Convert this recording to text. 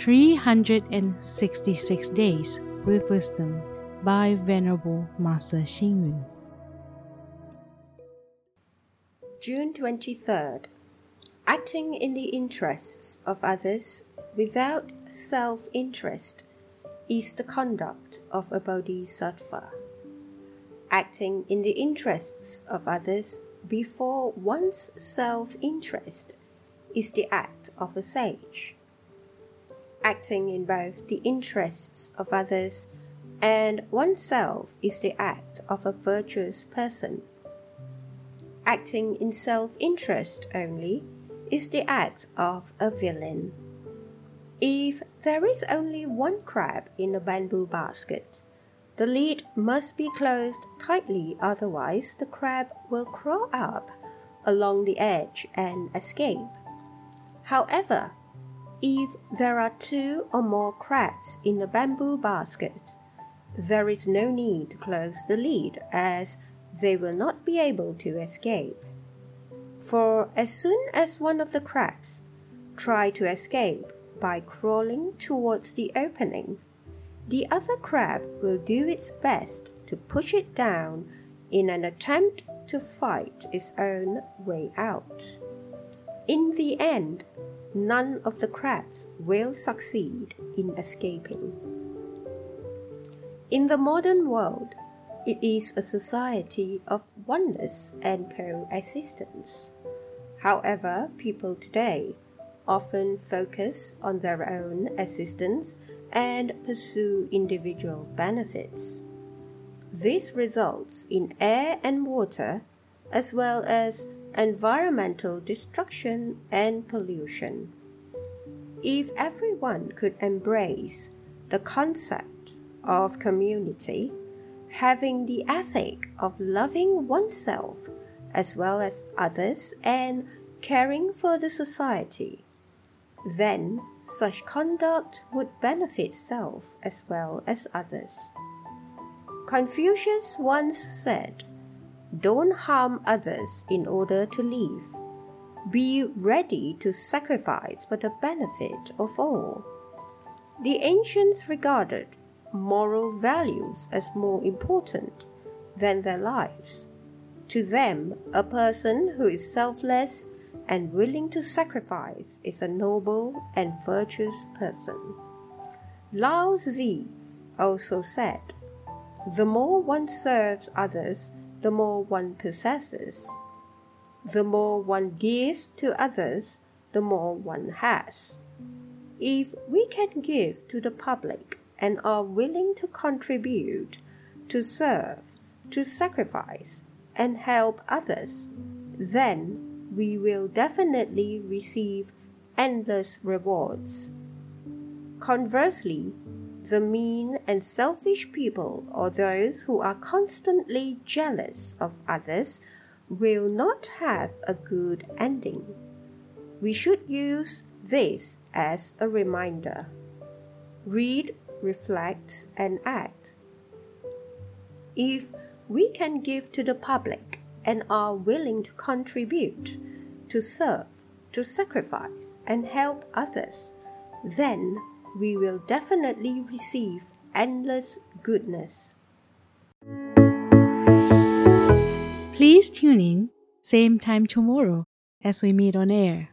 366 Days with Wisdom by Venerable Master Xing Yun. June 23rd. Acting in the interests of others without self interest is the conduct of a bodhisattva. Acting in the interests of others before one's self interest is the act of a sage. Acting in both the interests of others and oneself is the act of a virtuous person acting in self interest only is the act of a villain. If there is only one crab in a bamboo basket, the lid must be closed tightly, otherwise, the crab will crawl up along the edge and escape. However, if there are two or more crabs in a bamboo basket, there is no need to close the lid as they will not be able to escape. For as soon as one of the crabs try to escape by crawling towards the opening, the other crab will do its best to push it down in an attempt to fight its own way out. In the end, none of the crabs will succeed in escaping. In the modern world, it is a society of oneness and coexistence. However, people today often focus on their own existence and pursue individual benefits. This results in air and water, as well as environmental destruction and pollution. If everyone could embrace the concept of community, having the ethic of loving oneself as well as others and caring for the society, then such conduct would benefit self as well as others. Confucius once said, Don't harm others in order to live. Be ready to sacrifice for the benefit of all. The ancients regarded moral values as more important than their lives. To them, a person who is selfless and willing to sacrifice is a noble and virtuous person. Lao Tzu also said, The more one serves others, the more one possesses. The more one gives to others, the more one has. If we can give to the public and are willing to contribute, to serve, to sacrifice, and help others, then we will definitely receive endless rewards. Conversely, the mean and selfish people or those who are constantly jealous of others will not have a good ending. We should use this as a reminder. Read reflect, and act. If we can give to the public and are willing to contribute, to serve, to sacrifice, and help others, then we will definitely receive endless goodness. Please tune in, same time tomorrow as we meet on air.